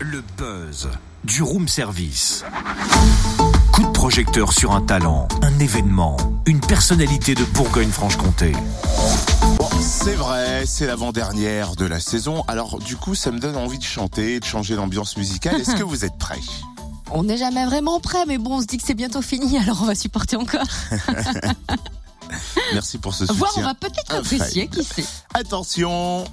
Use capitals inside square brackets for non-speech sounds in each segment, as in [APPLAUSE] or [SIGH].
Le buzz du room service. Coup de projecteur sur un talent, un événement, une personnalité de Bourgogne-Franche-Comté. Bon, c'est vrai, c'est l'avant-dernière de la saison. Alors du coup, ça me donne envie de chanter, de changer l'ambiance musicale. Est-ce que [LAUGHS] vous êtes prêts? On n'est jamais vraiment prêt, mais bon, on se dit que c'est bientôt fini, [LAUGHS] alors on va supporter encore. [LAUGHS] Merci pour ce soutien. Voir, on va peut-être apprécier, qui sait. Attention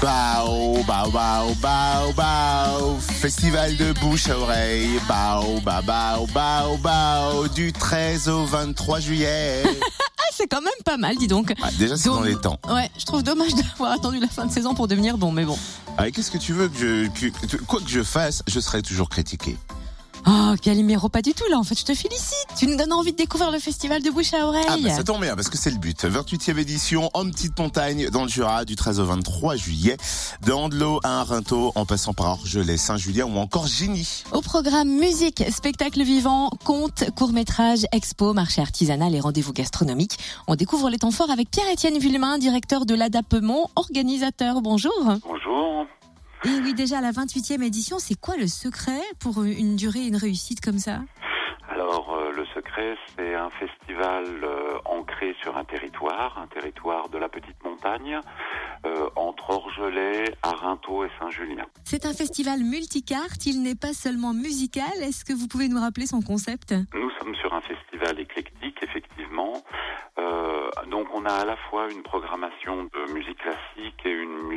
Bao, bao, bao, bao, bao Festival de bouche à oreille Bao, bao, bao, bao, bao Du 13 au 23 juillet Ah, [LAUGHS] c'est quand même pas mal, dis donc. Ah, Déjà, c'est dans les temps. Ouais, je trouve dommage d'avoir attendu la fin de saison pour devenir bon, mais bon. Ah, et Qu'est-ce que tu veux que je... que- que- quoi que je fasse, je serai toujours critiqué. Oh, Calimero, pas du tout là, en fait, je te félicite. Tu nous donnes envie de découvrir le festival de bouche à oreille. Ah bah ça tombe bien parce que c'est le but. 28e édition en petite montagne dans le Jura du 13 au 23 juillet. De Andelot à Arinto en passant par Orgelet, Saint-Julien ou encore Gigny. Au programme musique, spectacle vivant, contes, court-métrage, expo, marché artisanal et rendez-vous gastronomiques. On découvre les temps forts avec Pierre-Étienne Villemain, directeur de l'Adapement, organisateur. Bonjour. Bonjour. Et oui, déjà la 28e édition, c'est quoi le secret pour une durée, une réussite comme ça? Alors, euh, le secret, c'est un festival euh, ancré sur un territoire, un territoire de la petite montagne, euh, entre Orgelet, Arinto et Saint-Julien. C'est un festival multicarte, il n'est pas seulement musical. Est-ce que vous pouvez nous rappeler son concept? Nous sommes sur un festival éclectique, effectivement. Donc, on a à la fois une programmation de musique classique et une musique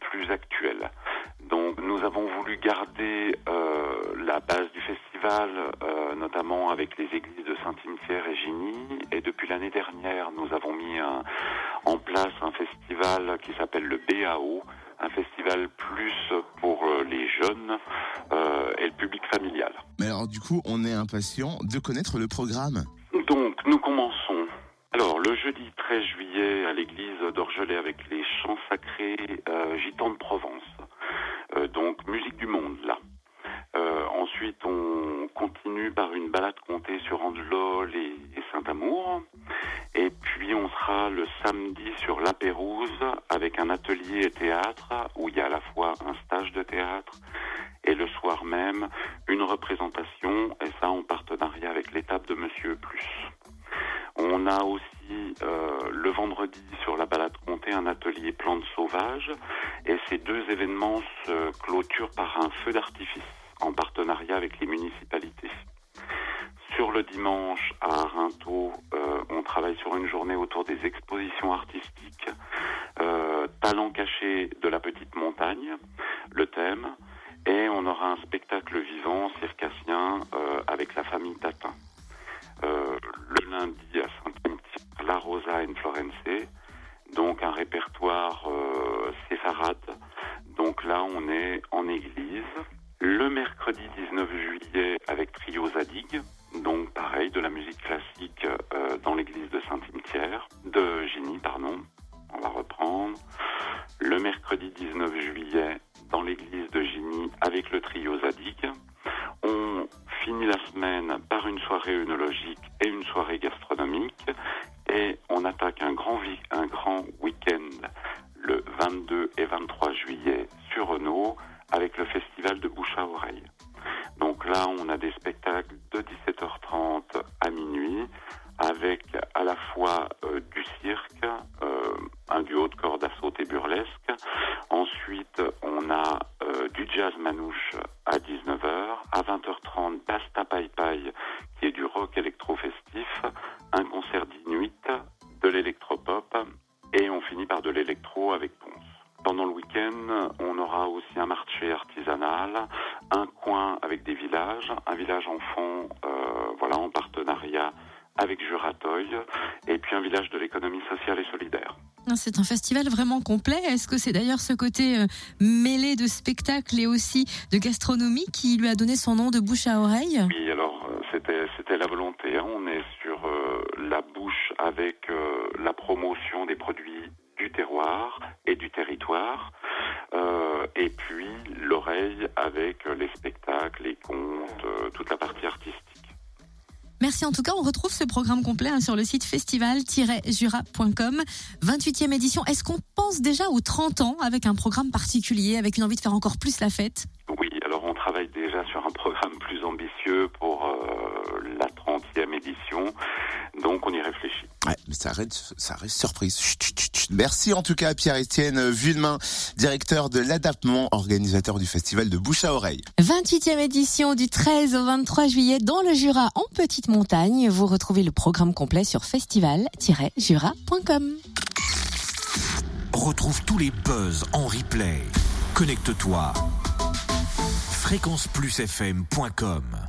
plus actuelle. Donc, nous avons voulu garder euh, la base du festival, euh, notamment avec les églises de Saint-Cimetière et Gigny. Et depuis l'année dernière, nous avons mis un- en place un festival qui s'appelle le BAO, un festival plus pour euh, les jeunes euh, et le public familial. Mais alors du coup, on est impatient de connaître le programme. Donc, nous commençons. Le jeudi 13 juillet à l'église d'Orgelet avec les chants sacrés euh, gitans de Provence. Euh, donc, musique du monde, là. Euh, ensuite, on continue par une balade comptée sur Andelol et, et Saint-Amour. Et puis, on sera le samedi sur La Pérouse avec un atelier et théâtre où il y a à la fois un stage de théâtre et le soir même une représentation, et ça en partenariat avec l'étape de Monsieur Plus. On a aussi euh, le vendredi sur la balade comté un atelier plantes sauvages, et ces deux événements se clôturent par un feu d'artifice en partenariat avec les municipalités. Sur le dimanche à Arinto, euh, on travaille sur une journée autour des expositions artistiques, euh, talents cachés de la petite montagne, le thème, et on aura un spectacle vivant circassien euh, avec la famille Tatin. Donc un répertoire euh, séfarade. Donc là, on est en église. Le mercredi 19 juillet avec Trio Zadig, donc pareil, de la musique classique euh, dans l'église de Saint-Cimetière, de Gigny, pardon. On va reprendre. Le mercredi 19 juillet dans l'église de Gigny avec le trio Zadig. On finit la semaine par une soirée œnologique et une soirée gastronomique. Et on attaque un grand week-end le 22 et 23 juillet sur Renault avec le festival de bouche à oreille. Donc là, on a des spectacles de 17h30 à minuit avec à la fois euh, du cirque, euh, un duo de cordes à sauter burlesque. Ensuite, on a euh, du jazz manouche à 19h. À 20h30, Et on finit par de l'électro avec Ponce. Pendant le week-end, on aura aussi un marché artisanal, un coin avec des villages, un village enfant, euh, voilà, en partenariat avec Juratoy, et puis un village de l'économie sociale et solidaire. Ah, C'est un festival vraiment complet. Est-ce que c'est d'ailleurs ce côté euh, mêlé de spectacle et aussi de gastronomie qui lui a donné son nom de bouche à oreille? Oui, alors euh, c'était c'était la volonté. hein. On est sur euh, la bouche avec euh, la promotion des produits et du territoire, euh, et puis l'oreille avec les spectacles, les contes, euh, toute la partie artistique. Merci en tout cas. On retrouve ce programme complet hein, sur le site festival-jura.com. 28e édition. Est-ce qu'on pense déjà aux 30 ans avec un programme particulier, avec une envie de faire encore plus la fête? Oui, alors on travaille déjà sur un programme plus ambitieux pour euh, la 30e édition. Donc on y réfléchit. Ouais, mais ça reste, ça reste surprise. Chut, chut, chut. Merci en tout cas à Pierre-Étienne Villemain, directeur de l'Adaptement, organisateur du festival de Bouche à Oreille. 28e édition du 13 au 23 juillet dans le Jura en Petite Montagne. Vous retrouvez le programme complet sur festival-jura.com. Retrouve tous les buzz en replay. Connecte-toi. fréquenceplusfm.com